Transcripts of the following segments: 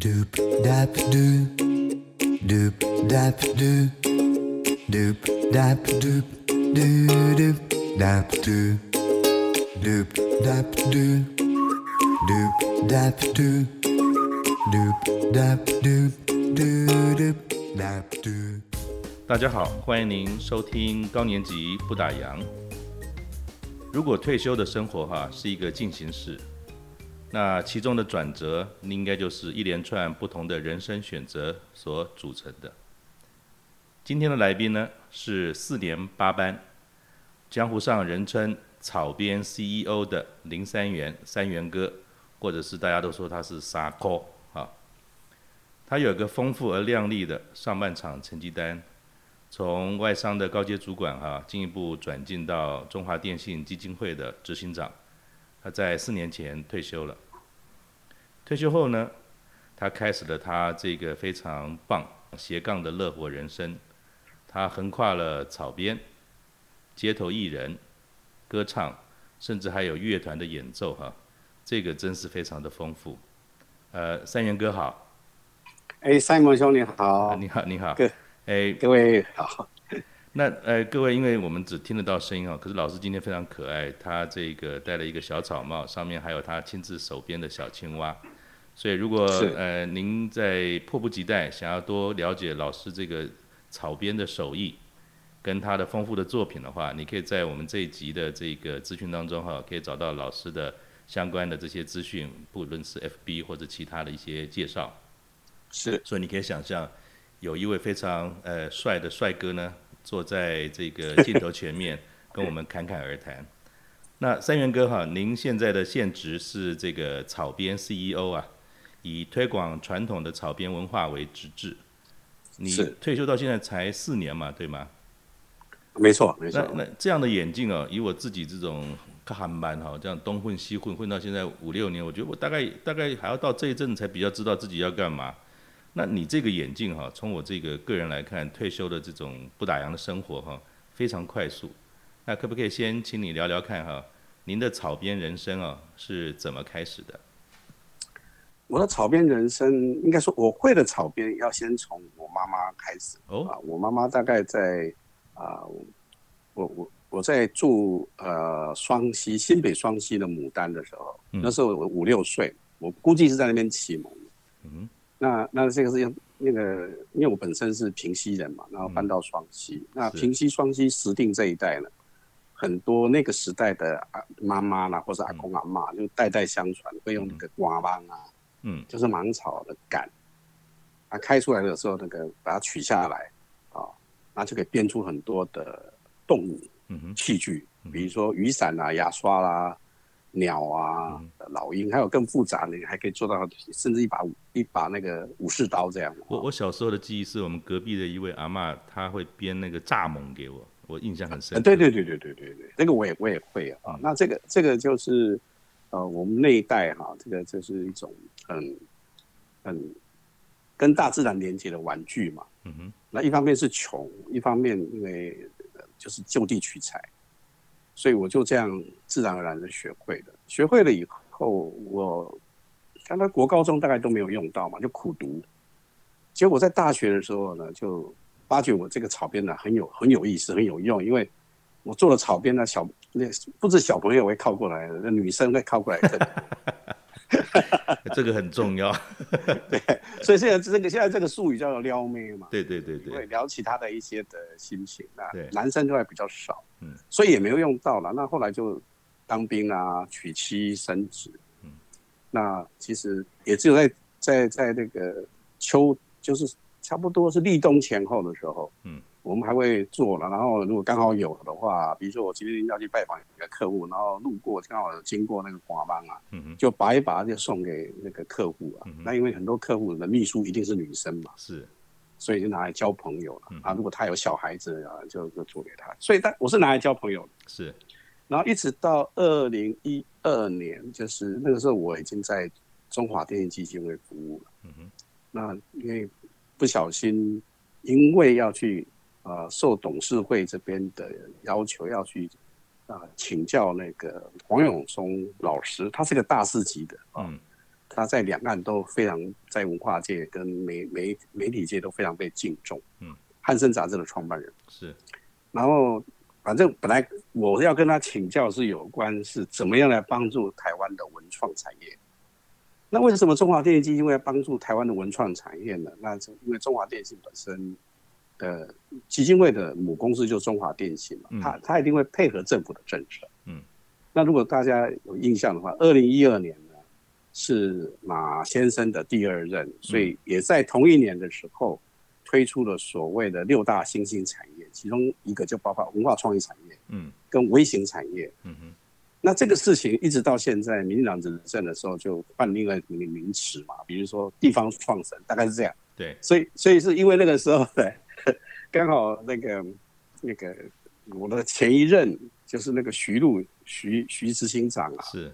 Doop dap doo, doop dap doo, doop dap doop, doo doop dap doo, doop dap doo, doop dap doo, doop dap doo, doo doop dap doo。大家好，欢迎您收听高年级不打烊。如果退休的生活哈是一个进行式。那其中的转折，应该就是一连串不同的人生选择所组成的。今天的来宾呢，是四年八班，江湖上人称“草编 CEO” 的林三元，三元哥，或者是大家都说他是傻哥啊。他有一个丰富而亮丽的上半场成绩单，从外商的高阶主管哈，进一步转进到中华电信基金会的执行长。他在四年前退休了。退休后呢，他开始了他这个非常棒斜杠的乐活人生。他横跨了草编、街头艺人、歌唱，甚至还有乐团的演奏，哈，这个真是非常的丰富。呃，三元哥好。哎，Simon 兄你好。你好，你好。各哎，各位好。那呃，各位，因为我们只听得到声音啊，可是老师今天非常可爱，他这个戴了一个小草帽，上面还有他亲自手编的小青蛙。所以如果呃您在迫不及待想要多了解老师这个草编的手艺，跟他的丰富的作品的话，你可以在我们这一集的这个资讯当中哈，可以找到老师的相关的这些资讯，不论是 FB 或者其他的一些介绍。是。所以你可以想象，有一位非常呃帅的帅哥呢。坐在这个镜头前面 跟我们侃侃而谈。那三元哥哈，您现在的现职是这个草编 CEO 啊，以推广传统的草编文化为职志。你退休到现在才四年嘛，对吗？没错，没错。那那这样的眼镜哦，以我自己这种看班哈，这样东混西混混到现在五六年，我觉得我大概大概还要到这一阵才比较知道自己要干嘛。那你这个眼镜哈，从我这个个人来看，退休的这种不打烊的生活哈，非常快速。那可不可以先请你聊聊看哈，您的草编人生啊是怎么开始的？我的草编人生，应该说我会的草编要先从我妈妈开始。哦。啊，我妈妈大概在啊，我我我在住呃双溪新北双溪的牡丹的时候，嗯、那时候我五六岁，我估计是在那边启蒙。嗯。那那这个是用那个，因为我本身是平溪人嘛，然后搬到双溪。嗯、那平溪双溪石碇这一带呢，很多那个时代的啊妈妈啦，或者阿公阿嬷，就代代相传，会用那个瓜棒啊，嗯，就是芒草的杆，啊开出来的时候，那个把它取下来，啊，那就可以编出很多的动物器具，比如说雨伞啊、牙刷啦。鸟啊，老鹰，还有更复杂的，你还可以做到，甚至一把一把那个武士刀这样。我我小时候的记忆是我们隔壁的一位阿嬷，她会编那个蚱蜢给我，我印象很深。啊、对对对对对对对，这个我也我也会啊。那这个这个就是呃，我们那一代哈、啊，这个就是一种很很跟大自然连接的玩具嘛。嗯哼。那一方面是穷，一方面因为就是就地取材。所以我就这样自然而然的学会了，学会了以后，我刚才国高中大概都没有用到嘛，就苦读。结果在大学的时候呢，就发觉我这个草编呢很有很有意思，很有用，因为我做了草编呢，小那不止小朋友会靠过来，那女生会靠过来的。这个很重要，对，所以现在这个现在这个术语叫做撩妹嘛，对对对对，会聊起他的一些的心情，那男生就会比较少，嗯，所以也没有用到了。那后来就当兵啊，娶妻生子，嗯，那其实也只有在在在那个秋，就是差不多是立冬前后的时候，嗯。我们还会做了，然后如果刚好有的话，比如说我今天要去拜访一个客户，然后路过刚好经过那个华邦啊，嗯就拔一拔就送给那个客户啊。那因为很多客户的秘书一定是女生嘛，是，所以就拿来交朋友了啊。如果他有小孩子啊，就就做给他。所以他我是拿来交朋友的，是。然后一直到二零一二年，就是那个时候我已经在中华电信基金会服务了。嗯哼。那因为不小心，因为要去。呃，受董事会这边的要求，要去啊、呃、请教那个黄永松老师，他是个大师级的，嗯，他在两岸都非常在文化界跟媒媒媒体界都非常被敬重。嗯，汉声杂志的创办人是，然后反正本来我要跟他请教是有关是怎么样来帮助台湾的文创产业。那为什么中华电信基金会要帮助台湾的文创产业呢？那是因为中华电信本身的基金会的母公司就是中华电信嘛，嗯、他他一定会配合政府的政策。嗯，那如果大家有印象的话，二零一二年呢是马先生的第二任，所以也在同一年的时候推出了所谓的六大新兴产业，其中一个就包括文化创意产业，嗯，跟微型产业，嗯哼。那这个事情一直到现在，民进党执政的时候就换另外一个名词嘛，比如说地方创生，大概是这样。对，所以所以是因为那个时候，对，刚好那个那个我的前一任就是那个徐璐徐徐执行长啊，是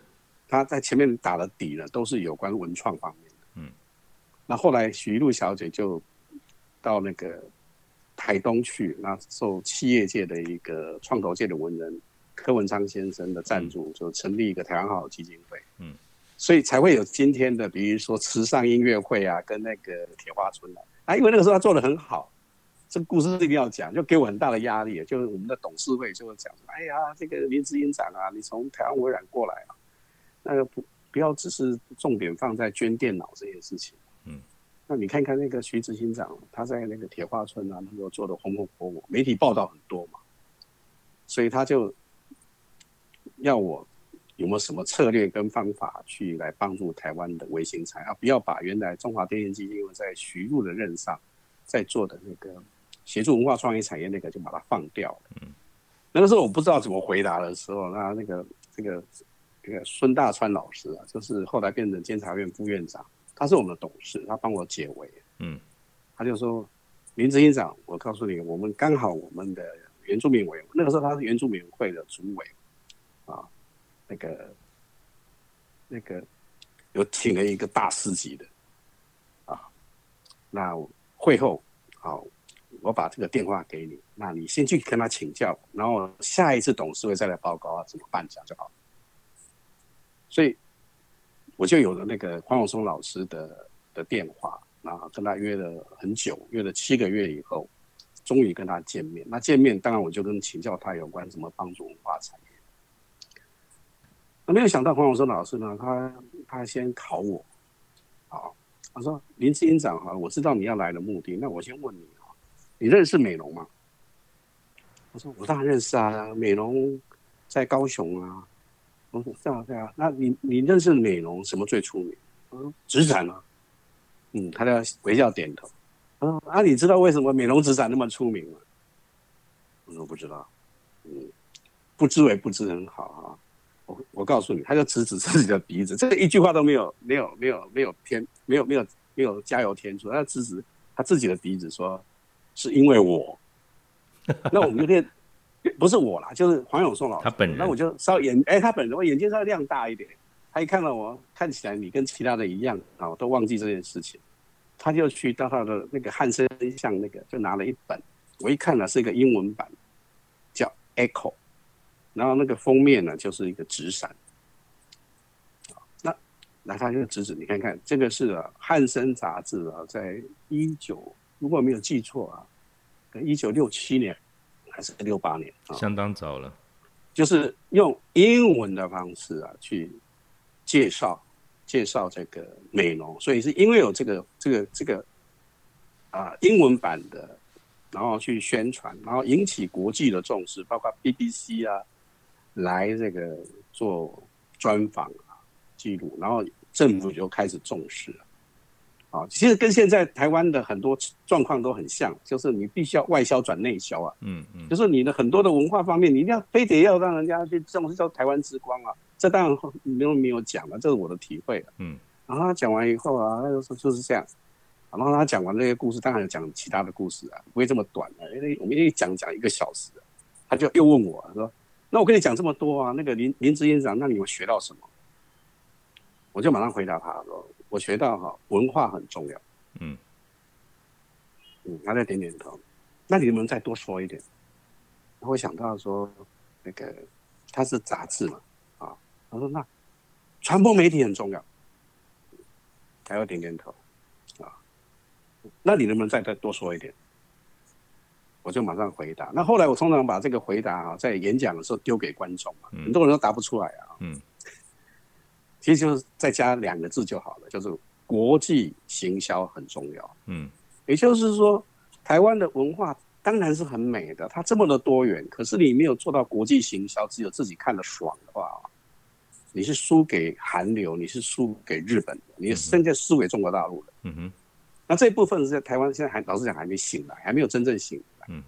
他在前面打了底了，都是有关文创方面的。嗯，那后来徐璐小姐就到那个台东去，那受企业界的一个创投界的文人。柯文昌先生的赞助，就成立一个台湾好基金会，嗯，所以才会有今天的，比如说慈善音乐会啊，跟那个铁花村啊，啊，因为那个时候他做的很好，这个故事一定要讲，就给我很大的压力，就是我们的董事会就会讲，哎呀，这个林执行长啊，你从台湾微软过来啊，那个不不要只是重点放在捐电脑这件事情，嗯，那你看看那个徐执行长，他在那个铁花村啊，那时候做的红红火火，媒体报道很多嘛，所以他就。要我有没有什么策略跟方法去来帮助台湾的微型产业啊？不要把原来中华电信基金会在徐露的任上在做的那个协助文化创意产业那个就把它放掉了。嗯，那个时候我不知道怎么回答的时候，那那个这个这个孙大川老师啊，就是后来变成监察院副院长，他是我们的董事，他帮我解围。嗯，他就说林执行长，我告诉你，我们刚好我们的原住民委员，那个时候他是原住民会的主委。啊，那个，那个有请了一个大师级的，啊，那会后，好，我把这个电话给你，那你先去跟他请教，然后下一次董事会再来报告啊，怎么办讲就好。所以我就有了那个黄永松老师的的电话，然后跟他约了很久，约了七个月以后，终于跟他见面。那见面当然我就跟请教他有关怎么帮助文化产业。那没有想到黄永松老师呢，他他先考我，好，他说林执行长哈，我知道你要来的目的，那我先问你啊，你认识美容吗？我说我当然认识啊，美容在高雄啊。我说对啊对啊，那你你认识美容什么最出名？我说纸展啊。嗯，他在微笑点头。他说啊，你知道为什么美浓纸展那么出名吗？我说不知道。嗯，不知为不知很好啊。我我告诉你，他就指指自己的鼻子，这个一句话都没有，没有，没有，没有添，没有，没有，没有加油添醋，他指指他自己的鼻子说，是因为我。那我们就练不是我啦，就是黄永松老师他本人。那我就稍微眼，哎，他本人我眼睛稍微亮大一点，他一看到我，看起来你跟其他的一样啊，我都忘记这件事情，他就去到他的那个汉森像那个，就拿了一本，我一看呢是一个英文版，叫 Echo。然后那个封面呢，就是一个纸伞。那来，他就指指，你看看，这个是啊，汉森杂志啊，在一九，如果没有记错啊，一九六七年还是六八年啊，相当早了。就是用英文的方式啊，去介绍介绍这个美容，所以是因为有这个这个这个啊英文版的，然后去宣传，然后引起国际的重视，包括 BBC 啊。来这个做专访啊，记录，然后政府就开始重视了。啊，其实跟现在台湾的很多状况都很像，就是你必须要外销转内销啊。嗯嗯，就是你的很多的文化方面，你一定要非得要让人家去重视叫台湾之光啊。这当然没有没有讲了，这是我的体会。嗯，然后他讲完以后啊，他就说就是这样。然后他讲完这些故事，当然有讲其他的故事啊，不会这么短的，因为我们一讲讲一个小时，他就又问我说。那我跟你讲这么多啊，那个林林志院长，那你有学到什么？我就马上回答他说：“我学到哈，文化很重要。”嗯嗯，他在点点头。那你能不能再多说一点？我会想到说，那个他是杂志嘛，啊，他说那传播媒体很重要。还要点点头，啊，那你能不能再再多说一点？我就马上回答。那后来我通常把这个回答啊，在演讲的时候丢给观众嘛，很多人都答不出来啊。嗯，其实就是再加两个字就好了，就是国际行销很重要。嗯，也就是说，台湾的文化当然是很美的，它这么的多元，可是你没有做到国际行销，只有自己看得爽的话，你是输给韩流，你是输给日本的，你甚至输给中国大陆的。嗯哼，那这一部分是在台湾现在还老实讲还没醒来，还没有真正醒。嗯，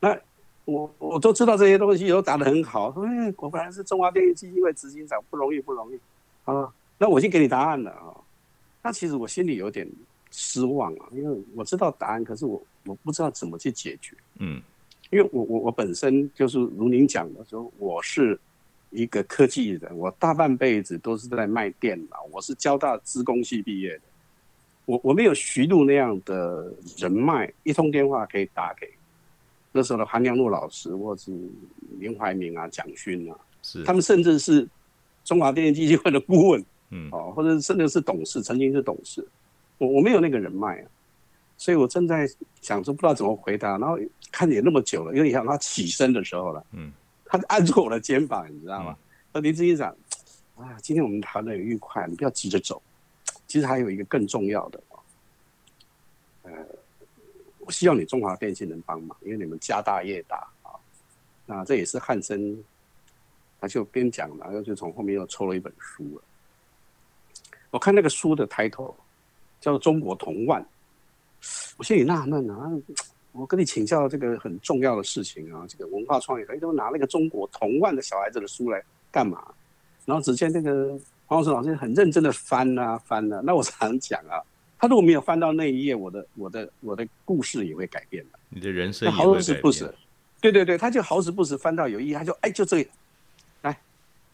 那我我都知道这些东西，都答得很好。说，哎，果然是中华电信基金会执行长，不容易，不容易啊。那我已经给你答案了啊。那其实我心里有点失望啊，因为我知道答案，可是我我不知道怎么去解决。嗯，因为我我我本身就是如您讲的，说我是一个科技人，我大半辈子都是在卖电脑，我是交大资工系毕业的。我我没有徐璐那样的人脉，一通电话可以打给那时候的韩良露老师，或是林怀民啊、蒋勋啊，是他们甚至是中华电力基金会的顾问，嗯，哦，或者甚至是董事，曾经是董事，我我没有那个人脉啊，所以我正在想说不知道怎么回答，然后看你那么久了，因为你想他起身的时候了，嗯，他按住我的肩膀，你知道吗？说林执行长，啊，今天我们谈的很愉快，你不要急着走。其实还有一个更重要的，呃，我希望你中华电信能帮忙，因为你们家大业大啊。那这也是汉森，他就边讲，然后就从后面又抽了一本书了。我看那个书的抬头叫做《中国童万》，我心里纳闷啊，我跟你请教这个很重要的事情啊，这个文化创意，他都拿那个《中国童万》的小孩子的书来干嘛？然后只见那个。黄老师老师很认真的翻啊翻啊，那我常讲啊，他如果没有翻到那一页，我的我的我的故事也会改变的，你的人生也会改变。好死不死，对对对，他就好死不死翻到有一页，他就哎就这个，来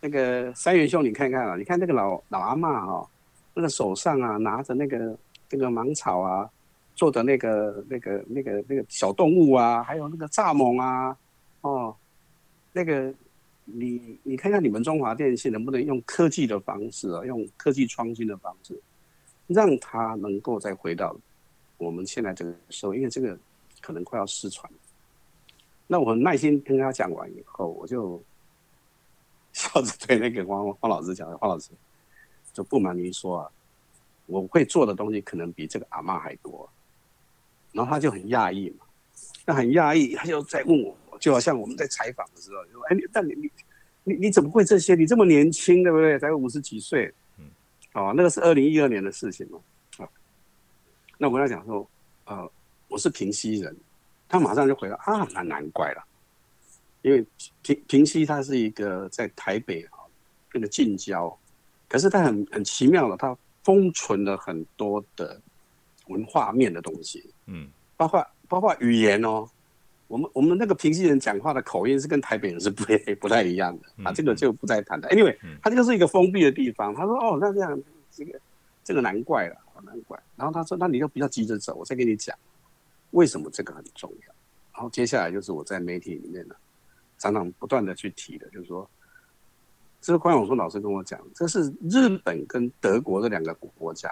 那个三元兄你看看啊，你看那个老老阿嬷哈，那个手上啊拿着那个那个芒草啊做的那个那个那个那个小动物啊，还有那个蚱蜢啊，哦，那个。你你看看你们中华电信能不能用科技的方式啊，用科技创新的方式，让它能够再回到我们现在这个时候，因为这个可能快要失传。那我很耐心跟他讲完以后，我就笑着对那个黄黄老师讲：“黄老师，就不瞒您说啊，我会做的东西可能比这个阿嬷还多。”然后他就很讶异嘛，那很讶异，他就在问我。就好像我们在采访的时候，就说：“哎，你但你你你你怎么会这些？你这么年轻，对不对？才五十几岁。”嗯，哦，那个是二零一二年的事情嘛。啊，那我跟他讲说：“呃，我是平溪人。”他马上就回答：“啊，那难怪了，因为平平溪它是一个在台北啊那个近郊，可是它很很奇妙的，它封存了很多的文化面的东西。嗯，包括包括语言哦。”我们我们那个平西人讲话的口音是跟台北人是不 不太一样的啊，这个就不再谈了。Anyway，他这个是一个封闭的地方。他说：“哦，那这样这个这个难怪了，难怪。”然后他说：“那你就不要急着走，我再跟你讲为什么这个很重要。”然后接下来就是我在媒体里面呢，常常不断的去提的，就是说，这个关永松老师跟我讲，这是日本跟德国这两个国家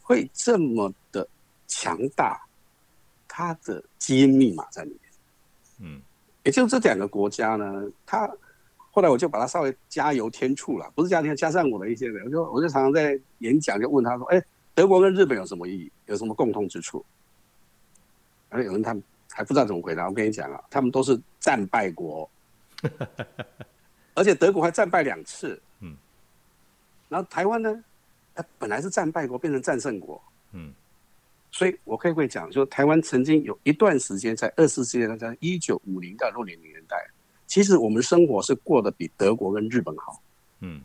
会这么的强大，它的基因密码在里面。嗯，也就这两个国家呢，他后来我就把它稍微加油添醋了，不是加添加上我的一些人，我就我就常常在演讲就问他说，哎，德国跟日本有什么意义，有什么共通之处？而有人他们还不知道怎么回答，我跟你讲啊，他们都是战败国，而且德国还战败两次，嗯，然后台湾呢，它本来是战败国，变成战胜国，嗯。所以，我可以会讲，说台湾曾经有一段时间，在二次世界大战一九五零到六零年代，其实我们生活是过得比德国跟日本好，嗯，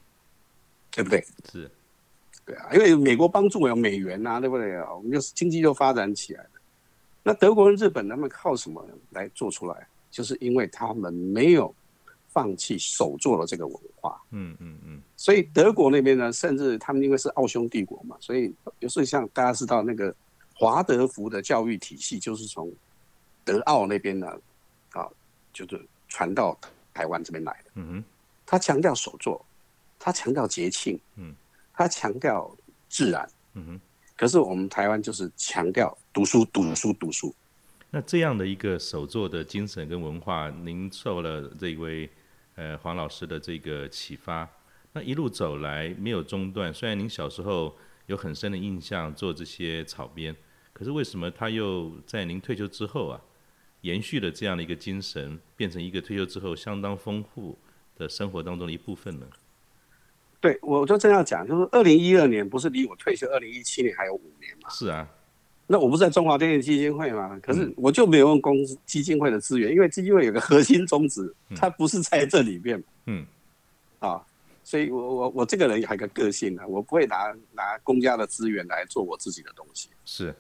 对不对？是，对啊，因为美国帮助我有美元呐、啊，对不对啊？我们就是经济就发展起来了。那德国跟日本他们靠什么来做出来？就是因为他们没有放弃手做的这个文化，嗯嗯嗯。所以德国那边呢，甚至他们因为是奥匈帝国嘛，所以有时候像大家知道那个。华德福的教育体系就是从德奥那边呢，啊，就是传到台湾这边来的。嗯哼，他强调手作，他强调节庆，嗯，他强调自然，嗯哼。可是我们台湾就是强调读书、读书、读书。那这样的一个手作的精神跟文化，您受了这位呃黄老师的这个启发，那一路走来没有中断。虽然您小时候有很深的印象做这些草编，可是为什么他又在您退休之后啊，延续了这样的一个精神，变成一个退休之后相当丰富的生活当中的一部分呢？对，我就这样讲，就是二零一二年不是离我退休二零一七年还有五年嘛？是啊，那我不是在中华电力基金会嘛？可是我就没有用公司基金会的资源，因为基金会有个核心宗旨，它不是在这里面。嗯，啊，所以我我我这个人还有个个性呢，我不会拿拿公家的资源来做我自己的东西。是，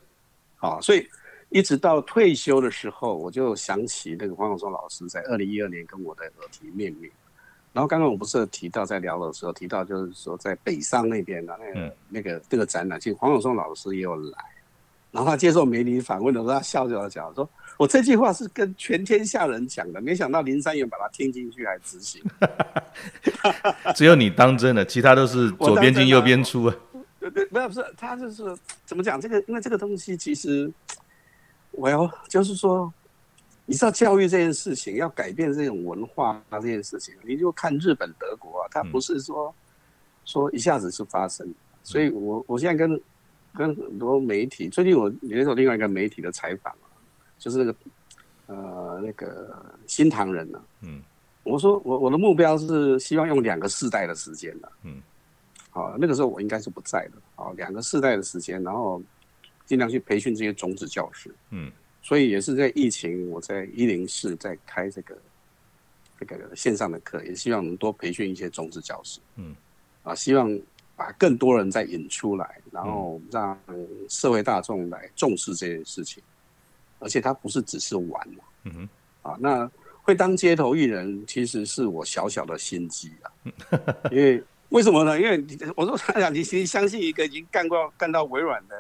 啊，所以一直到退休的时候，我就想起那个黄永松老师在二零一二年跟我的耳提面命。然后刚刚我不是提到在聊的时候提到，就是说在北上那边的那个、嗯、那个这个展览，其实黄永松老师也有来。然后他接受媒体访问的时候，他笑着讲说：“我这句话是跟全天下人讲的，没想到林三元把他听进去还执行。” 只有你当真了，其他都是左边进右边出啊。对对，不是不是，他就是怎么讲这个？因为这个东西其实，我要就是说。你知道教育这件事情要改变这种文化啊，这件事情，你就看日本、德国啊，它不是说说一下子就发生。所以我我现在跟跟很多媒体，最近我接受另外一个媒体的采访啊，就是那个呃那个新唐人呢，嗯，我说我我的目标是希望用两个世代的时间的，嗯，好，那个时候我应该是不在的，好，两个世代的时间，然后尽量去培训这些种子教师，嗯。所以也是在疫情，我在一零四在开这个这个线上的课，也希望能多培训一些种子教师。嗯，啊，希望把更多人再引出来，然后让社会大众来重视这件事情。而且它不是只是玩嘛。嗯哼。啊，那会当街头艺人，其实是我小小的心机啊。因为为什么呢？因为我说他讲，你其实相信一个已经干过干到微软的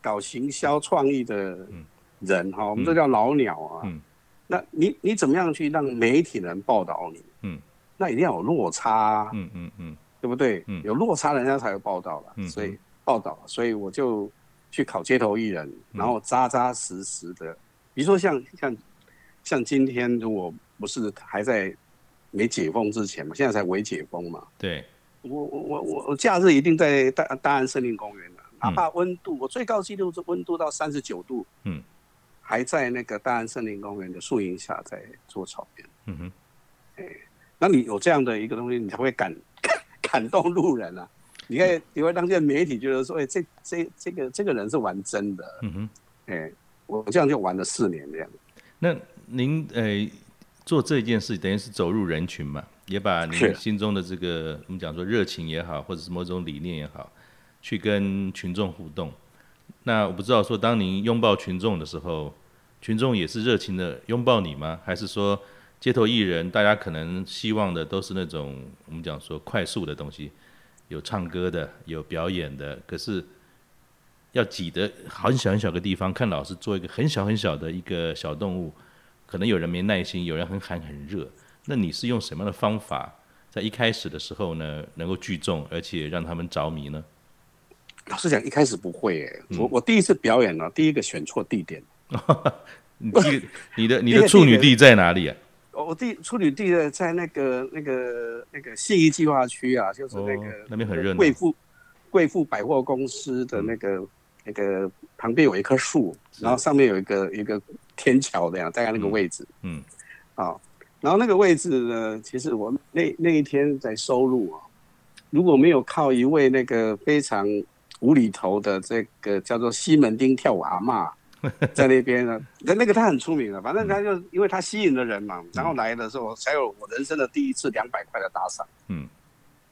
搞行销创意的。嗯人哈，我们这叫老鸟啊。嗯，那你你怎么样去让媒体人报道你？嗯，那一定要有落差。嗯嗯嗯，对不对？嗯，有落差，人家才有报道了。嗯，所以报道，所以我就去考街头艺人，然后扎扎实实的，比如说像像像今天，如果不是还在没解封之前嘛，现在才微解封嘛。对，我我我我我假日一定在大大安森林公园的，哪怕温度，我最高纪录是温度到三十九度。嗯。还在那个大安森林公园的树荫下在做草原，嗯哼，哎，那你有这样的一个东西，你才会感感 感动路人啊！你看，你会让这些媒体觉得说，哎，这这这个这个人是玩真的，嗯哼，哎，我这样就玩了四年这样。那您呃做这件事，等于是走入人群嘛，也把你心中的这个我们讲说热情也好，或者是某种理念也好，去跟群众互动。那我不知道说，当您拥抱群众的时候，群众也是热情的拥抱你吗？还是说，街头艺人大家可能希望的都是那种我们讲说快速的东西，有唱歌的，有表演的，可是要挤得很小很小的地方，看老师做一个很小很小的一个小动物，可能有人没耐心，有人很喊很热。那你是用什么样的方法，在一开始的时候呢，能够聚众，而且让他们着迷呢？老实讲，一开始不会诶、欸嗯。我我第一次表演呢，第一个选错地点。你你的你的处女地在哪里啊？我第处女地的在那个那个那个信义计划区啊，就是那个、哦、那边很热闹。贵妇贵妇百货公司的那个、嗯、那个旁边有一棵树，然后上面有一个一个 天桥的样，大概那个位置。嗯。啊、嗯，然后那个位置呢，其实我那那一天在收录啊，如果没有靠一位那个非常。无厘头的这个叫做西门町跳舞阿妈，在那边呢，那那个他很出名的，反正他就因为他吸引了人嘛，然后来的时候才有我人生的第一次两百块的打赏。嗯，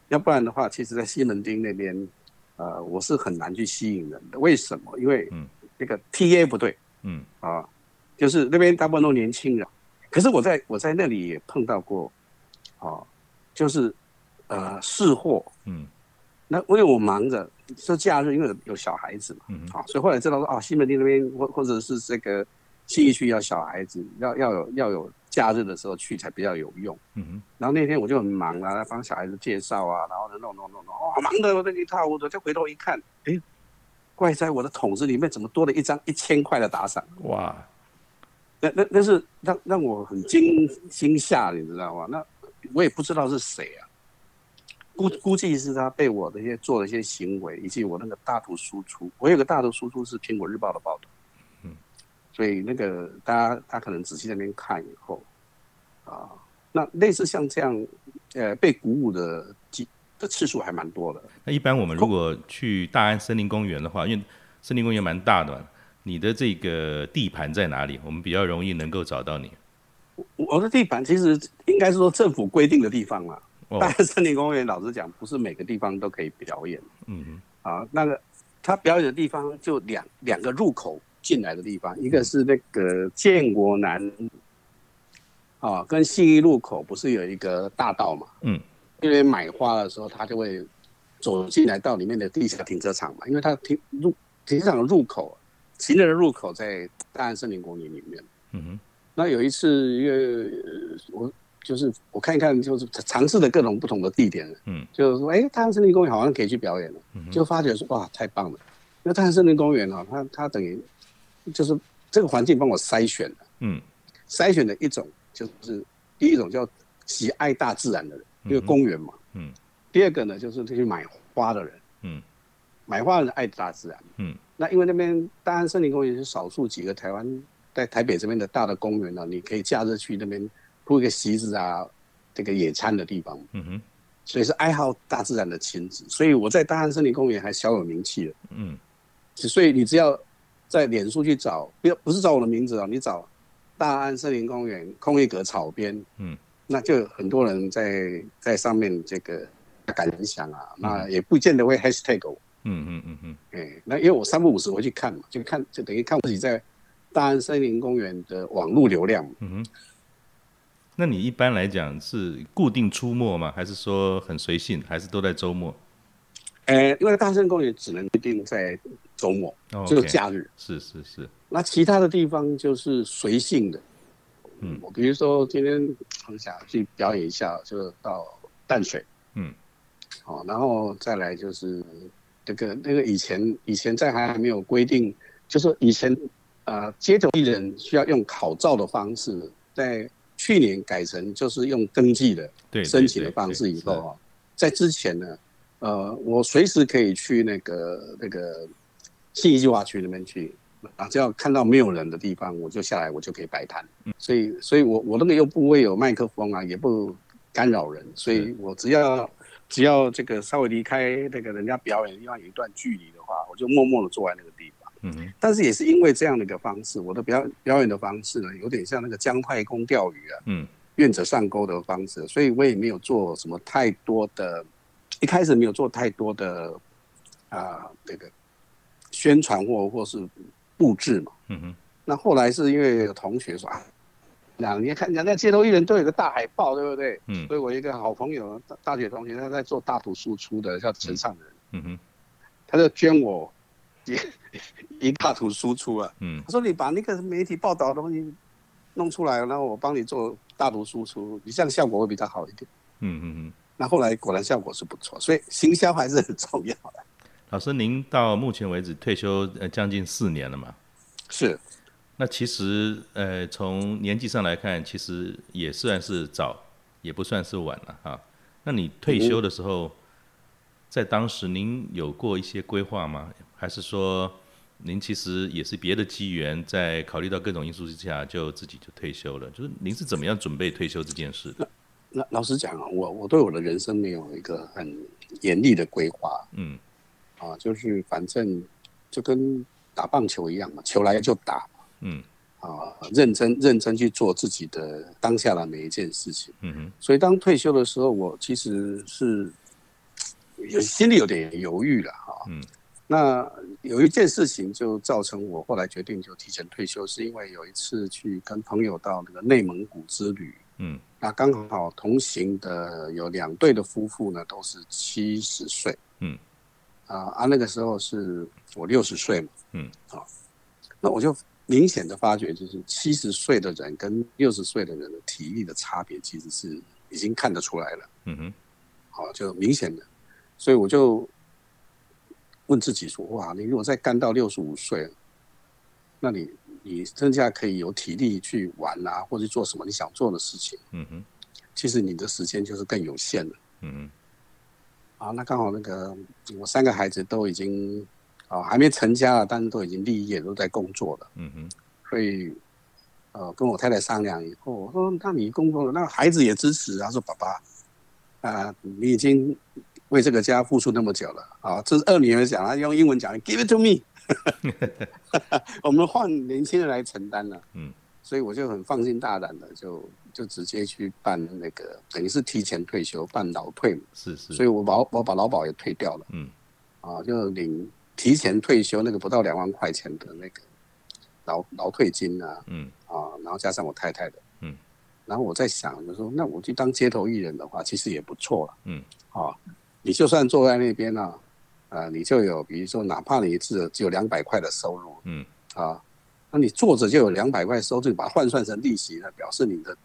要不然的话，其实在西门町那边，呃，我是很难去吸引人的。为什么？因为那个 TA 不对。嗯啊，就是那边大部分都年轻人。可是我在我在那里也碰到过，哦，就是呃试货。嗯。那因为我忙着，是假日，因为有小孩子嘛，啊、嗯，所以后来知道说，哦，西门町那边或或者是这个信义区要小孩子，要要有要有假日的时候去才比较有用。嗯，然后那天我就很忙啊，来帮小孩子介绍啊，然后弄弄弄弄，哦，忙的我这一套，我就回头一看，哎，怪在我的桶子里面怎么多了一张一千块的打赏？哇！那那那是让让我很惊惊吓，你知道吗？那我也不知道是谁啊，估估计是他被我的一些做的一些行为，以及我那个大图输出。我有个大图输出是苹果日报的报道，嗯，所以那个大家他可能仔细在那边看以后，啊，那类似像这样，呃，被鼓舞的几的次数还蛮多的。那一般我们如果去大安森林公园的话，因为森林公园蛮大的嘛。你的这个地盘在哪里？我们比较容易能够找到你。我的地盘其实应该是说政府规定的地方嘛。但是森林公园老实讲，不是每个地方都可以表演。嗯嗯。啊，那个他表演的地方就两两个入口进来的地方，一个是那个建国南，啊，跟信义路口不是有一个大道嘛？嗯。因为买花的时候，他就会走进来到里面的地下停车场嘛，因为他停入停车场的入口。行人的入口在大安森林公园里面。嗯哼。那有一次，因为我就是我看一看，就是尝试的各种不同的地点。嗯。就是说，哎、欸，大安森林公园好像可以去表演了。嗯。就发觉说，哇，太棒了！因为大安森林公园啊，它它等于就是这个环境帮我筛选了。嗯。筛选的一种就是第一种叫喜爱大自然的人，因为公园嘛。嗯。第二个呢，就是去买花的人。嗯。买花的人爱大自然。嗯。那因为那边大安森林公园是少数几个台湾在台北这边的大的公园呢，你可以假日去那边铺一个席子啊，这个野餐的地方。嗯哼，所以是爱好大自然的亲子，所以我在大安森林公园还小有名气了。嗯，所以你只要在脸书去找，不要不是找我的名字啊，你找大安森林公园空一格草边，嗯，那就很多人在在上面这个感想啊，那也不见得会 hashtag 我。嗯嗯嗯嗯，哎、欸，那因为我三不五时回去看嘛，就看就等于看自己在大安森林公园的网络流量。嗯哼，那你一般来讲是固定出没吗？还是说很随性？还是都在周末？哎、欸，因为大安森林公园只能固定在周末，就、oh. 是假日。是是是。那其他的地方就是随性的。嗯，我比如说今天很想去表演一下，就到淡水。嗯，好，然后再来就是。这个那个以前以前在还没有规定，就是以前啊、呃、街头艺人需要用考照的方式，在去年改成就是用登记的申请的方式以后啊，在之前呢，呃，我随时可以去那个那个信义计划区那边去啊，只要看到没有人的地方，我就下来，我就可以摆摊。所以，所以我我那个又不会有麦克风啊，也不干扰人，所以我只要。只要这个稍微离开那个人家表演的地方有一段距离的话，我就默默的坐在那个地方。嗯。但是也是因为这样的一个方式，我的表表演的方式呢，有点像那个姜太公钓鱼啊，嗯，愿者上钩的方式，所以我也没有做什么太多的，一开始没有做太多的啊、呃、这个宣传或或是布置嘛。嗯哼。那后来是因为有同学说啊。那你看，人家街头艺人都有个大海报，对不对？嗯。所以我一个好朋友，大大学同学，他在做大图输出的，叫陈尚仁。嗯哼。他就捐我一一大图输出啊。嗯。他说：“你把那个媒体报道的东西弄出来，然后我帮你做大图输出，你这样效果会比较好一点。”嗯嗯嗯。那后来果然效果是不错，所以行销还是很重要的。老师，您到目前为止退休呃将近四年了嘛？是。那其实，呃，从年纪上来看，其实也算是早，也不算是晚了哈。那你退休的时候，在当时您有过一些规划吗？还是说，您其实也是别的机缘，在考虑到各种因素之下，就自己就退休了？就是您是怎么样准备退休这件事的？那老实讲啊，我我对我的人生没有一个很严厉的规划。嗯，啊，就是反正就跟打棒球一样嘛，球来就打。嗯，啊，认真认真去做自己的当下的每一件事情。嗯哼，所以当退休的时候，我其实是有心里有点犹豫了哈。嗯，那有一件事情就造成我后来决定就提前退休，是因为有一次去跟朋友到那个内蒙古之旅。嗯，那刚好同行的有两对的夫妇呢，都是七十岁。嗯，啊啊，那个时候是我六十岁嘛。嗯，啊，那我就。明显的发觉就是七十岁的人跟六十岁的人的体力的差别其实是已经看得出来了。嗯哼，好，就明显的，所以我就问自己说：哇，你如果再干到六十五岁，那你你增加可以有体力去玩啊，或者做什么你想做的事情。嗯哼，其实你的时间就是更有限了。嗯哼。啊，那刚好那个我三个孩子都已经啊还没成家了，但是都已经立业，都在工作了。嗯哼，所以。呃，跟我太太商量以后，我说：“那你工作了，那孩子也支持。”他说：“爸爸，啊、呃，你已经为这个家付出那么久了，啊，这是二女儿讲，她用英文讲，Give it to me，我们换年轻人来承担了。”嗯，所以我就很放心大胆的，就就直接去办那个，等于是提前退休，办老退嘛。是是。所以我把我把劳保也退掉了。嗯。啊，就领提前退休那个不到两万块钱的那个。劳劳退金啊，嗯。啊，然后加上我太太的，嗯，然后我在想，就说那我去当街头艺人的话，其实也不错了，嗯，啊，你就算坐在那边呢，啊，呃，你就有，比如说哪怕你只只有两百块的收入，嗯，啊，那你坐着就有两百块收入，把它换算成利息呢，表示你的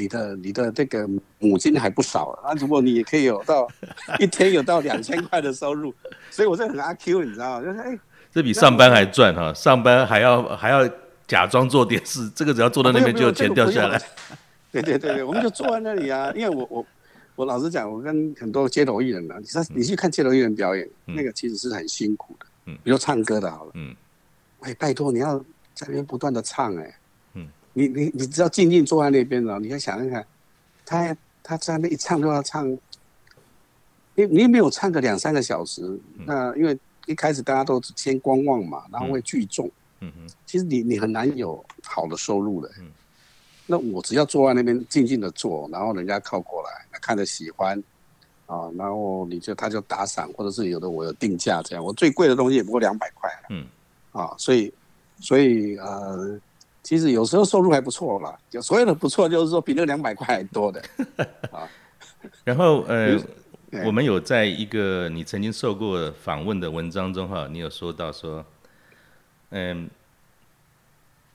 你的你的这个母金还不少啊。如果你也可以有到 一天有到两千块的收入，所以我是很阿 Q，你知道吗？就是哎。这比上班还赚哈！上班还要还要假装做点事，这个只要坐在那边就有钱掉下来。对对对对，我们就坐在那里啊！因为我我我老实讲，我跟很多街头艺人呢，你说你去看街头艺人表演，那个其实是很辛苦的。嗯。比如唱歌的，好了。嗯。哎，拜托你要在那边不断的唱哎。嗯。你你你只要静静坐在那边了，你要想一想，他他在那一唱就要唱，你你没有唱个两三个小时，那因为。一开始大家都先观望嘛，然后会聚众。嗯嗯，其实你你很难有好的收入的。嗯，那我只要坐在那边静静的坐，然后人家靠过来，看着喜欢，啊，然后你就他就打赏，或者是有的我有定价这样。我最贵的东西也不过两百块。嗯，啊，所以所以呃，其实有时候收入还不错啦。就所有的不错，就是说比那两百块还多的。啊，然后呃。我们有在一个你曾经受过访问的文章中哈，你有说到说，嗯，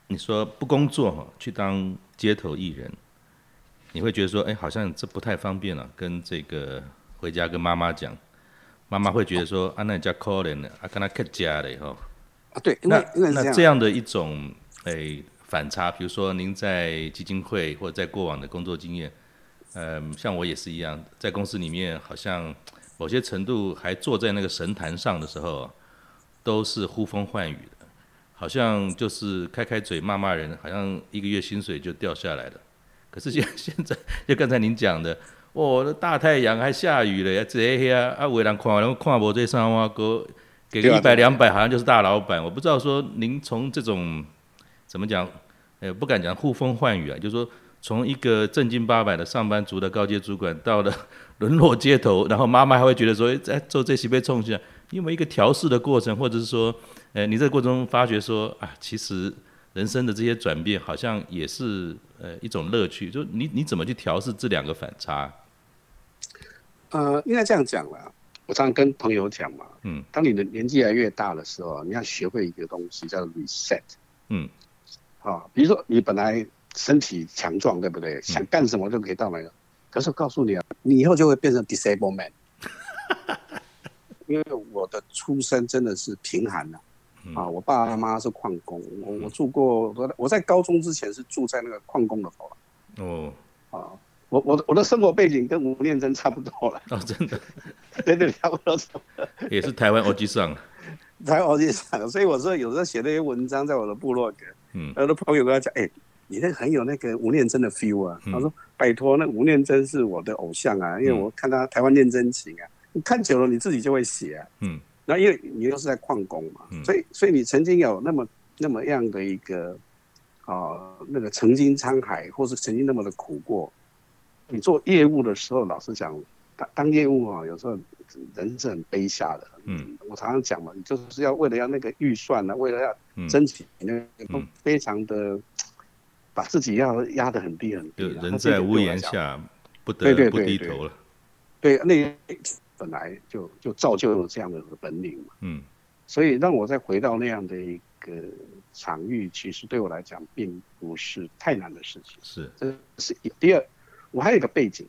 你说不工作哈，去当街头艺人，你会觉得说，哎，好像这不太方便了，跟这个回家跟妈妈讲，妈妈会觉得说，啊，那你家可怜的，啊，跟他客家的哈，啊，对，那那这样的一种哎反差，比如说您在基金会或者在过往的工作经验。嗯，像我也是一样，在公司里面，好像某些程度还坐在那个神坛上的时候，都是呼风唤雨的，好像就是开开嘴骂骂人，好像一个月薪水就掉下来了。可是现 现在，就刚才您讲的，哦，大太阳还下雨了，这些啊，啊，为人看，然后看我这三万哥，给个一百两百，好像就是大老板。我不知道说您从这种怎么讲，呃，不敢讲呼风唤雨啊，就是说。从一个正经八百的上班族的高阶主管，到了 沦落街头，然后妈妈还会觉得说，哎做这些被冲击，因为一个调试的过程，或者是说，呃，你这个过程中发觉说，啊，其实人生的这些转变，好像也是呃一种乐趣。就你你怎么去调试这两个反差？呃，应该这样讲了。我常常跟朋友讲嘛，嗯，当你的年纪越来越大的时候，你要学会一个东西叫做 reset。嗯，啊，比如说你本来。身体强壮，对不对？想干什么都可以到那个。可是我告诉你啊，你以后就会变成 disabled man，因为我的出身真的是贫寒的啊。我爸爸妈妈是矿工，我我住过，我我在高中之前是住在那个矿工的头了。哦，啊，我我我的生活背景跟吴念真差不多了。哦，真的，对对，差不多。也是台湾欧吉桑，台湾欧吉桑。所以我说有时候写那些文章在我的部落格，嗯，很多朋友跟他讲，哎。你那很有那个吴念真的 feel 啊！他说：“拜托，那吴念真是我的偶像啊，因为我看他台湾念真情啊，你看久了你自己就会写啊。”嗯，那因为你又是在矿工嘛，所以所以你曾经有那么那么样的一个啊那个曾经沧海，或是曾经那么的苦过。你做业务的时候，老实讲，当当业务啊，有时候人是很卑下的。嗯，我常常讲嘛，你就是要为了要那个预算呢、啊，为了要争取那个都非常的。把自己要压得很低很低，人在屋檐下，不得不低头了。对，那本来就就造就有这样的本领嘛。嗯，所以让我再回到那样的一个场域，其实对我来讲并不是太难的事情。是，这是第二。我还有一个背景，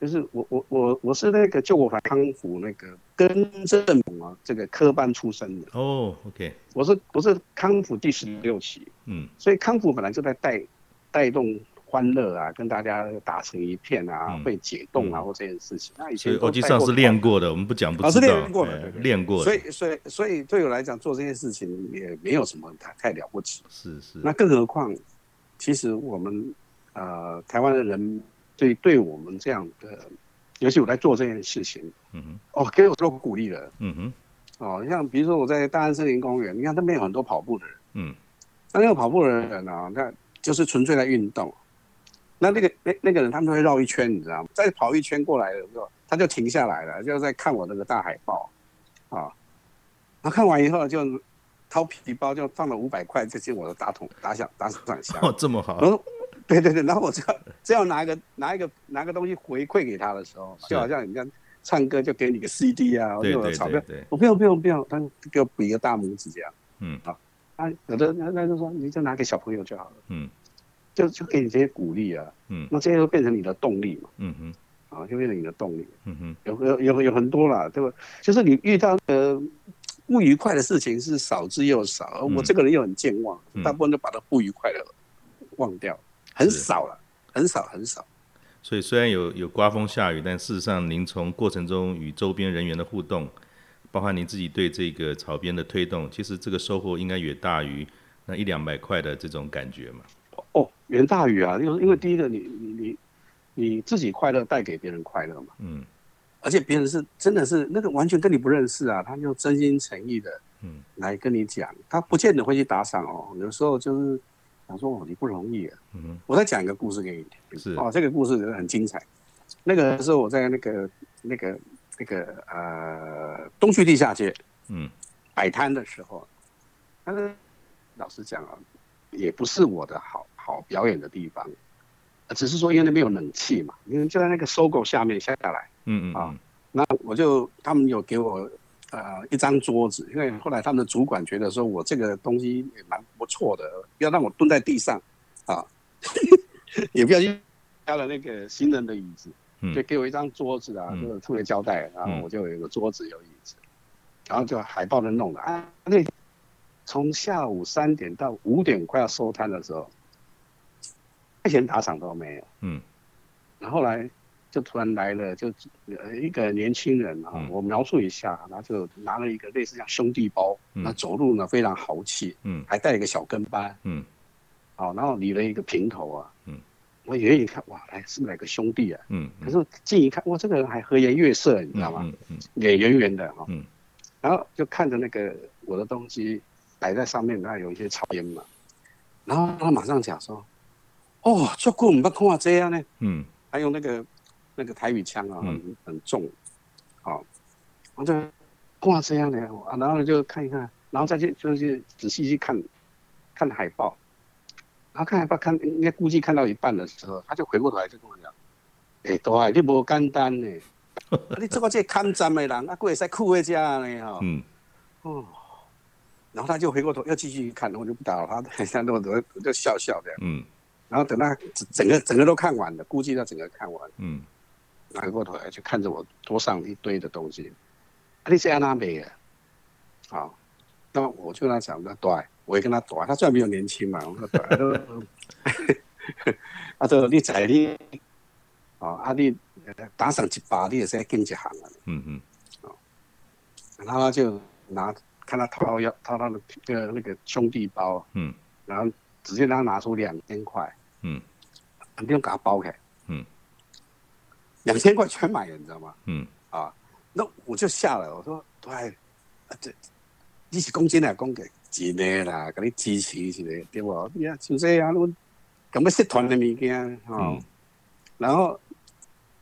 就是我我我我是那个救国团康复那个根正啊这个科班出身的哦。OK，我是我是康复第十六期，嗯，所以康复本来就在带带动欢乐啊，跟大家打成一片啊，会解冻啊或这件事情。那以前欧吉桑是练过的，我们不讲不知道。是练过的，练过的。所以所以所以对我来讲做这件事情也没有什么太太了不起。是是。那更何况，其实我们呃台湾的人对对我们这样的。尤其我在做这件事情，嗯哼，哦，给我多鼓励了，嗯哼，哦，像比如说我在大安森林公园，你看那边有很多跑步的人，嗯，那那个跑步的人啊，那就是纯粹在运动，那那个那那个人他们会绕一圈，你知道吗？再跑一圈过来的时候，他就停下来了，就在看我那个大海报，啊，然后看完以后就掏皮包，就放了五百块，就进我的打桶打响打赏箱，哦，这么好。对对对，然后我只要只要拿一个拿一个拿个东西回馈给他的时候，就好像人家唱歌就给你个 CD 啊，或者钞票，我不用不用不用，他给我比个大拇指这样，嗯，好，啊，有的那那就说你就拿给小朋友就好了，嗯，就就给你这些鼓励啊，嗯，那这些都变成你的动力嘛，嗯哼，啊，就变成你的动力，嗯哼，有有有有很多啦，对吧？就是你遇到的不愉快的事情是少之又少，我这个人又很健忘，大部分都把它不愉快的忘掉。很少了，很少很少。所以虽然有有刮风下雨，但事实上您从过程中与周边人员的互动，包括您自己对这个草编的推动，其实这个收获应该远大于那一两百块的这种感觉嘛。哦，远大于啊，因为因为第一个你你你你自己快乐带给别人快乐嘛。嗯。而且别人是真的是那个完全跟你不认识啊，他就真心诚意的嗯来跟你讲，他不见得会去打赏哦，有时候就是。想说哦，你不容易啊！嗯，我再讲一个故事给你听。是哦，这个故事很精彩。那个时候我在那个那个那个呃东区地下街，嗯，摆摊的时候，但是老实讲啊，也不是我的好好表演的地方，只是说因为那边有冷气嘛，因为就在那个收购下面下下来，嗯嗯啊，那我就他们有给我。呃，一张桌子，因为后来他们的主管觉得说我这个东西也蛮不错的，不要让我蹲在地上，啊，也不要去加了那个行人的椅子，就给我一张桌子啊，就是特别交代，然后我就有个桌子有椅子，然后就海报的弄了啊，那从下午三点到五点快要收摊的时候，一钱打赏都没有，嗯，然后后来。就突然来了，就呃一个年轻人啊，我描述一下，然后就拿了一个类似像兄弟包，那走路呢非常豪气，嗯，还带一个小跟班，嗯，好，然后理了一个平头啊，嗯，我远远一看，哇，来是不是来个兄弟啊？嗯，可是近一看，哇，这个人还和颜悦色，你知道吗？脸圆圆的哈，嗯，然后就看着那个我的东西摆在上面，那有一些草烟嘛，然后他马上讲说，哦，这过我们不看这样呢，嗯，还有那个。那个台语腔啊，很很重，好，我就挂这样的啊，然后就看一看，然后再去就去仔细去看，看海报，然后看海报看应该估计看到一半的时候，他就回过头来就跟我讲，哎、欸，大海你无简单呢，你做个这看站的人，啊，过会使酷回家呢哈，嗯，哦，然后他就回过头又继续看，我就不打扰他，等下我我我就笑笑的，嗯，然后等他整个整个都看完了，估计他整个看完，嗯。拿过头来就看着我桌上一堆的东西，啊、你是安那卖的？好，那我就跟他讲，那对，我也跟他对，他虽然比较年轻嘛，我说对，啊，说你在你，哦，啊你打赏一把，你也是跟一行啊，嗯嗯，哦，然后他就拿，看他掏腰掏他的那个那个兄弟包，嗯，然后直接他拿出两千块，嗯，你用给他包开。两千块全买了，你知道吗？嗯，啊，那我就下来。我说，对，啊，这你是公斤啊讲给几年啦，给你支持一下，对不？你啊就这样，我咁么社团的物件，哦、嗯，然后，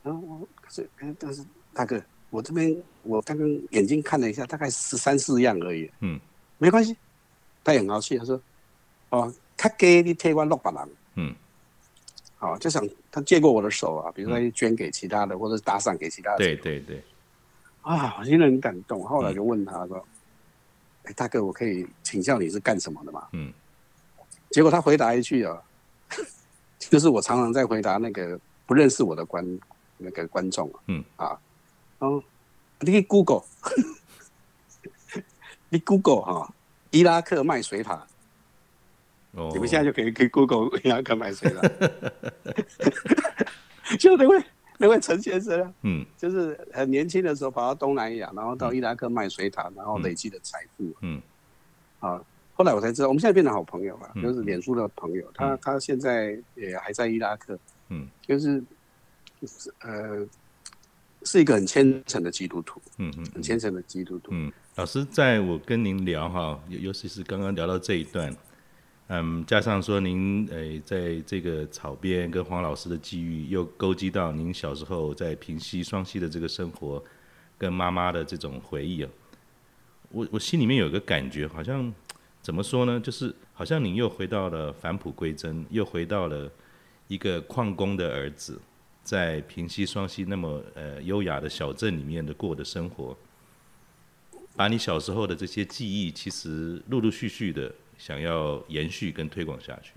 然后我可是，但是大哥，我这边我刚刚眼睛看了一下，大概十三四样而已。嗯，没关系，他也很高兴，他说，哦，他给你贴我六百人。嗯。好，就想他借过我的手啊，比如说捐给其他的，嗯、或者打赏给其他的。对对对。啊，我真的很感动。后来就问他说：“哎、大哥，我可以请教你是干什么的吗？”嗯。结果他回答一句啊，就是我常常在回答那个不认识我的观那个观众啊。嗯。啊。哦，你 Google。你 Google 哈，伊拉克卖水塔，哦，你们现在就可以可以 Google 伊拉克卖水了，就那位那位陈先生，嗯，就是很年轻的时候跑到东南亚，然后到伊拉克卖水塔，然后累积的财富，嗯，啊，后来我才知道，我们现在变成好朋友了，就是脸书的朋友，他他现在也还在伊拉克，嗯，就是呃。是一个很虔诚的基督徒，嗯嗯，很虔诚的基督徒。嗯，老师，在我跟您聊哈，尤尤其是刚刚聊到这一段，嗯，加上说您诶，在这个草编跟黄老师的际遇，又勾稽到您小时候在平溪双溪的这个生活，跟妈妈的这种回忆啊，我我心里面有一个感觉，好像怎么说呢？就是好像您又回到了返璞归真，又回到了一个矿工的儿子。在平溪双溪那么呃优雅的小镇里面的过的生活，把你小时候的这些记忆，其实陆陆续续的想要延续跟推广下去。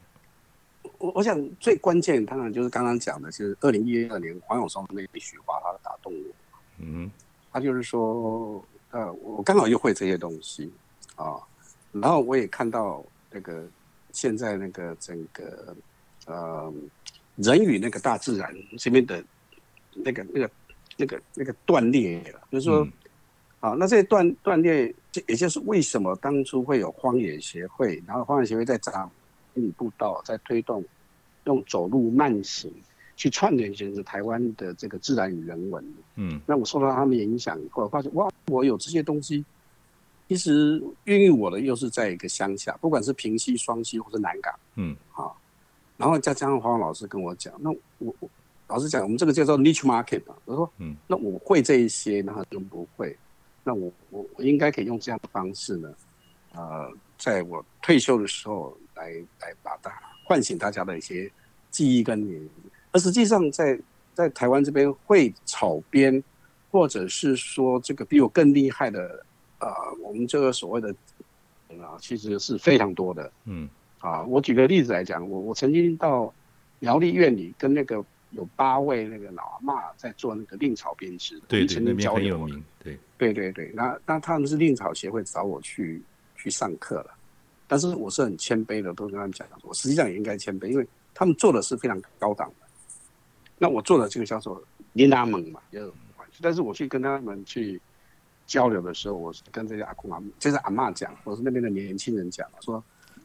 我我想最关键当然就是刚刚讲的，就是二零一二年黄永松那笔雪花，他打动我。嗯，他就是说，呃，我刚好又会这些东西啊，然后我也看到那个现在那个整个呃。人与那个大自然这边的，那个、那个、那个、那个断裂了，就是说，啊，那这些断断裂，这也就是为什么当初会有荒野协会，然后荒野协会在长英语步道，在推动用走路慢行去串联起台湾的这个自然与人文。嗯，那我受到他们影响以后，发现哇，我有这些东西，其实孕育我的又是在一个乡下，不管是平溪、双溪或是南港。嗯，好。然后再加上黄老师跟我讲，那我我老实讲，我们这个叫做 niche market 嘛。我说，嗯，那我会这一些，然后就不会。那我我我应该可以用这样的方式呢，呃，在我退休的时候来来把它唤醒大家的一些记忆跟年龄。而实际上在，在在台湾这边会草编，或者是说这个比我更厉害的，呃，我们这个所谓的啊，其实是非常多的，嗯。啊，我举个例子来讲，我我曾经到苗栗院里跟那个有八位那个老阿妈在做那个蔺草编织，对，曾经交流过。对对对对，那那他们是蔺草协会找我去去上课了，但是我是很谦卑的，都跟他们讲，我实际上也应该谦卑，因为他们做的是非常高档的，那我做的这个叫做琳达蒙嘛，也有关系。但是我去跟他们去交流的时候，我是跟这些阿公阿嬷，就是阿嬷讲，我是那边的年轻人讲说。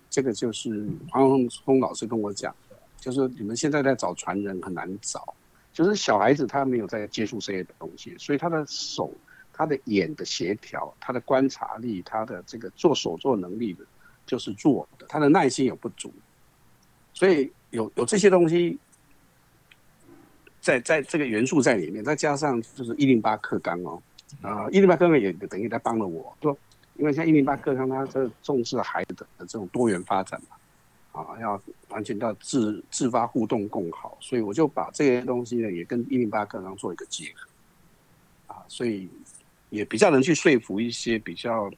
这个就是黄宏峰老师跟我讲的，就是你们现在在找传人很难找，就是小孩子他没有在接触这些东西，所以他的手、他的眼的协调、他的观察力、他的这个做手作能力的，就是弱的，他的耐心有不足，所以有有这些东西在在这个元素在里面，再加上就是一零八课纲哦，啊一零八课纲也等于在帮了我说。因为像一零八课纲，他这重视孩子的这种多元发展嘛，啊，要完全到自自发互动共好，所以我就把这些东西呢，也跟一零八课纲做一个结合，啊，所以也比较能去说服一些比较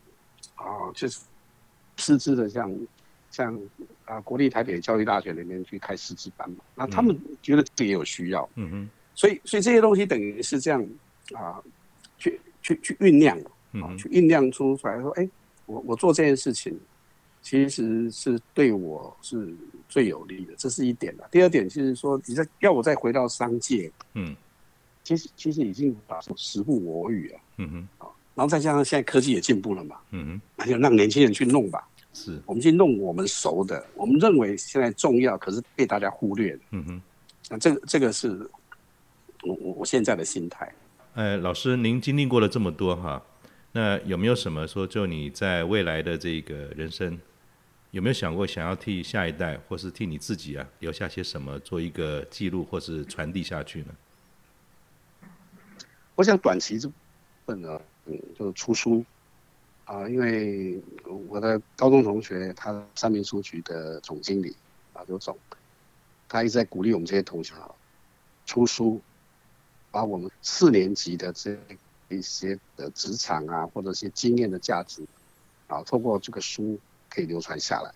啊，就是师资的像像啊国立台北教育大学里面去开师资班嘛，那他们觉得这也有需要，嗯哼，所以所以这些东西等于是这样啊，去去去酝酿。啊，去酝酿出出来说，哎、欸，我我做这件事情，其实是对我是最有利的，这是一点了。第二点就是说，你再要我再回到商界，嗯，其实其实已经把时不我与啊，嗯哼，啊，然后再加上现在科技也进步了嘛，嗯哼，那就让年轻人去弄吧，是。我们去弄我们熟的，我们认为现在重要，可是被大家忽略的，嗯哼，那这个这个是我我我现在的心态。哎，老师，您经历过了这么多哈。那有没有什么说，就你在未来的这个人生，有没有想过想要替下一代，或是替你自己啊，留下些什么，做一个记录，或是传递下去呢？我想短期这部分呢，嗯，就是出书啊，因为我的高中同学，他三民书局的总经理啊，刘总，他一直在鼓励我们这些同学啊，出书，把我们四年级的这。一些的职场啊，或者一些经验的价值，啊，透过这个书可以流传下来。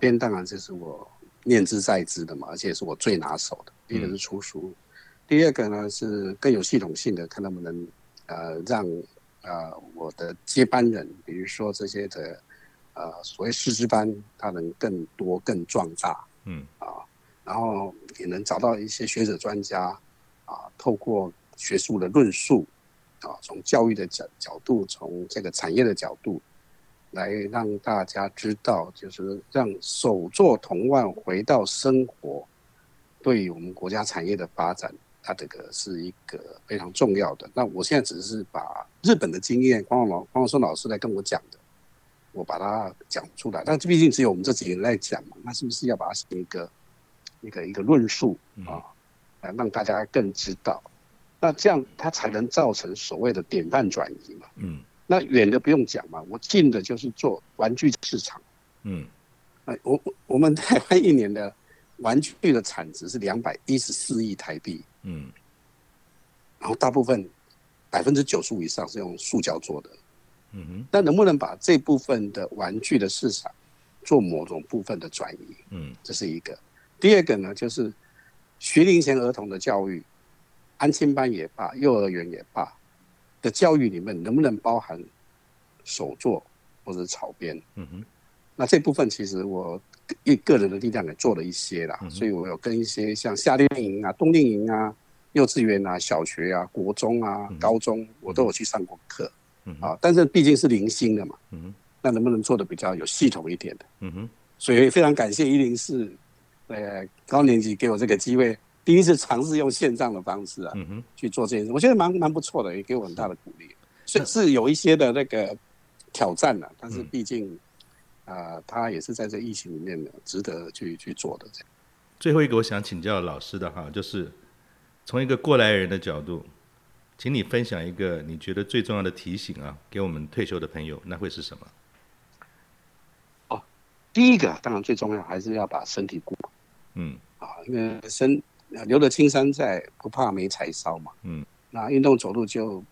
边当然这是我念之在之的嘛，而且也是我最拿手的。第一个是出书，嗯、第二个呢是更有系统性的，看能不能呃让呃我的接班人，比如说这些的呃所谓师资班，他能更多更壮大，嗯啊，然后也能找到一些学者专家啊，透过学术的论述啊，从教育的角角度，从这个产业的角度，来让大家知道，就是让手作童玩回到生活，对于我们国家产业的发展。它这个是一个非常重要的。那我现在只是把日本的经验，黄老黄广顺老师来跟我讲的，我把它讲出来。但毕竟只有我们这几个人在讲嘛，那是不是要把它写一个一个一个论述啊，来让大家更知道？那这样它才能造成所谓的典范转移嘛。嗯。那远的不用讲嘛，我近的就是做玩具市场。嗯。哎，我我们台湾一年的玩具的产值是两百一十四亿台币。嗯，然后大部分百分之九十五以上是用塑胶做的，嗯哼，那能不能把这部分的玩具的市场做某种部分的转移？嗯，这是一个。第二个呢，就是学龄前儿童的教育，安亲班也罢，幼儿园也罢的教育里面，能不能包含手作或者草编？嗯哼，那这部分其实我。一个人的力量也做了一些啦，所以我有跟一些像夏令营啊、冬令营啊、幼稚园啊、小学啊、国中啊、高中，我都有去上过课，嗯啊，但是毕竟是零星的嘛，嗯那能不能做的比较有系统一点的？嗯哼，所以非常感谢一零四，呃，高年级给我这个机会，第一次尝试用线上的方式啊，去做这件事，我觉得蛮蛮不错的，也给我很大的鼓励，所以是有一些的那个挑战的，但是毕竟。啊，他也是在这疫情里面呢，值得去去做的。这样，最后一个我想请教老师的哈，就是从一个过来人的角度，请你分享一个你觉得最重要的提醒啊，给我们退休的朋友，那会是什么？哦，第一个当然最重要还是要把身体顾好。嗯，啊，因为身留得青山在，不怕没柴烧嘛。嗯，那运动走路就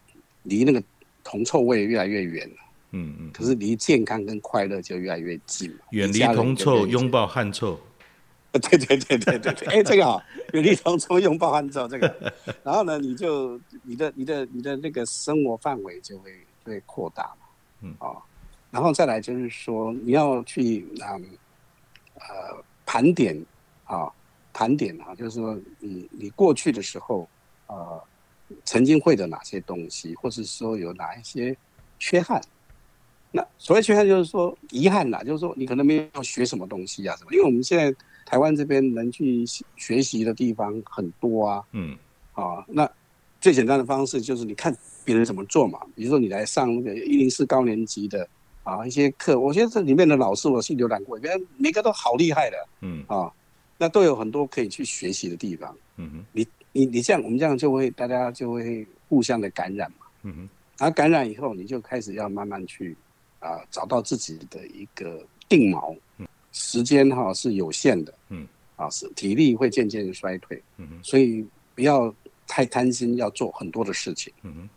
离那个铜臭味越来越远了。嗯嗯，可是离健康跟快乐就越来越近嘛，远离铜臭，拥抱汗臭。对对对对对对，哎，这个好，远离铜臭，拥抱汗臭，这个。然后呢，你就你的你的你的那个生活范围就会会扩大嘛。嗯啊，然后再来就是说，你要去嗯呃盘点啊盘点啊，就是说你你过去的时候呃曾经会的哪些东西，或是说有哪一些缺憾。那所谓缺憾就是说遗憾啦，就是说你可能没有学什么东西啊什么，因为我们现在台湾这边能去学习的地方很多啊，嗯，啊，那最简单的方式就是你看别人怎么做嘛，比如说你来上那个一零四高年级的啊一些课，我觉得这里面的老师我去浏览过，别人每个都好厉害的，嗯，啊，那都有很多可以去学习的地方，嗯哼，你你你这样我们这样就会大家就会互相的感染嘛，嗯哼，然后感染以后你就开始要慢慢去。啊，找到自己的一个定锚，时间哈是有限的，嗯，啊是体力会渐渐衰退，嗯，所以不要太贪心，要做很多的事情，嗯，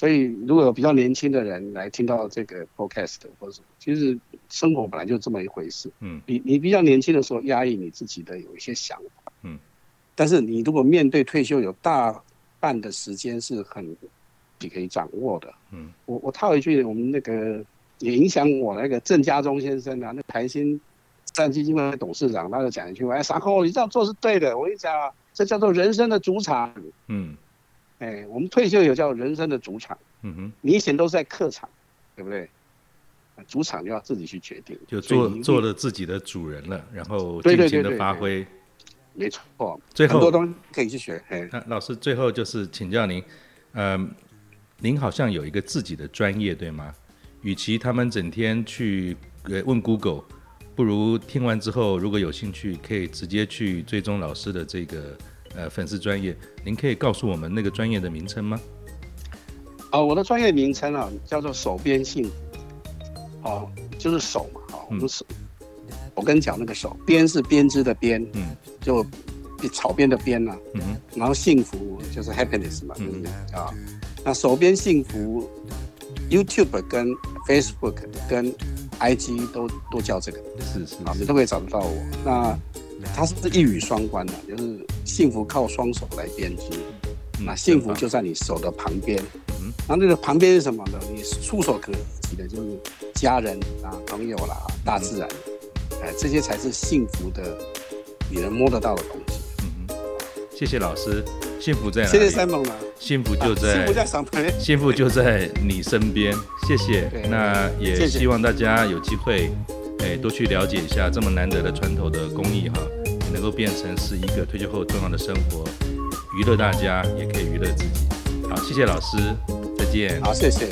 所以如果有比较年轻的人来听到这个 podcast 或者其实生活本来就这么一回事，嗯，你你比较年轻的时候压抑你自己的有一些想法，嗯，但是你如果面对退休有大半的时间是很你可以掌握的，嗯，我我套一句我们那个。也影响我那个郑家忠先生啊，那台新战基金会董事长，他就讲一句话：“哎，傻扣，你这样做是对的。”我跟你讲啊，这叫做人生的主场。嗯，哎，我们退休有叫人生的主场。嗯哼，你以前都是在客场，对不对？主场就要自己去决定，就做做了自己的主人了，然后尽情的发挥。没错，最后很多东西可以去学。哎，那老师最后就是请教您，嗯、呃，您好像有一个自己的专业，对吗？与其他们整天去呃问 Google，不如听完之后，如果有兴趣，可以直接去追踪老师的这个呃粉丝专业。您可以告诉我们那个专业的名称吗？哦，我的专业名称啊叫做手编幸福，哦，就是手嘛，哦，我们手，嗯、我跟你讲那个手编是编织的编，嗯，就草编的编啊，嗯，然后幸福就是 happiness 嘛，嗯啊，那手编幸福。YouTube 跟 Facebook 跟 IG 都都叫这个，是是啊，你都可以找得到我。那它是一语双关的，就是幸福靠双手来编织，那幸福就在你手的旁边，嗯，那那个旁边是什么呢？你触手可及的，就是家人啊、朋友啦、大自然，哎，这些才是幸福的，你能摸得到的东西。嗯哼，谢谢老师。幸福在哪里？谢谢三猛了。幸福就在、啊、幸福在上面，幸福就在你身边。谢谢。那也希望大家有机会，哎，多去了解一下这么难得的传统的工艺哈，能够变成是一个退休后重要的生活，娱乐大家，也可以娱乐自己。好，谢谢老师，再见。好，谢谢。